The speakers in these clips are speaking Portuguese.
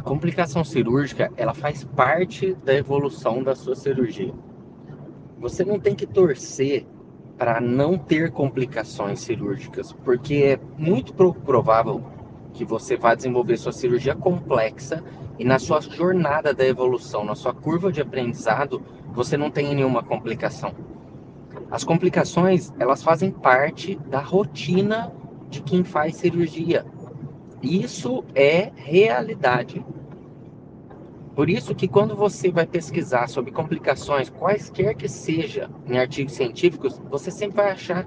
complicação cirúrgica, ela faz parte da evolução da sua cirurgia. Você não tem que torcer para não ter complicações cirúrgicas, porque é muito provável que você vá desenvolver sua cirurgia complexa e na sua jornada da evolução, na sua curva de aprendizado, você não tenha nenhuma complicação. As complicações, elas fazem parte da rotina de quem faz cirurgia. Isso é realidade. Por isso que quando você vai pesquisar sobre complicações, quaisquer que seja, em artigos científicos, você sempre vai achar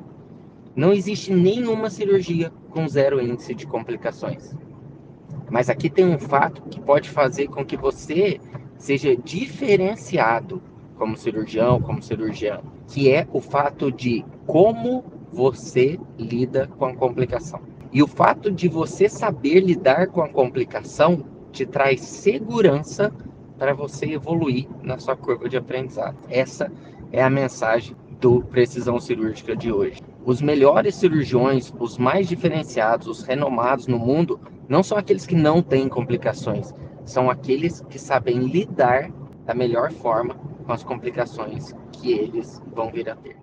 não existe nenhuma cirurgia com zero índice de complicações. Mas aqui tem um fato que pode fazer com que você seja diferenciado como cirurgião, como cirurgião, que é o fato de como você lida com a complicação. E o fato de você saber lidar com a complicação te traz segurança para você evoluir na sua curva de aprendizado. Essa é a mensagem do Precisão Cirúrgica de hoje. Os melhores cirurgiões, os mais diferenciados, os renomados no mundo, não são aqueles que não têm complicações, são aqueles que sabem lidar da melhor forma com as complicações que eles vão vir a ter.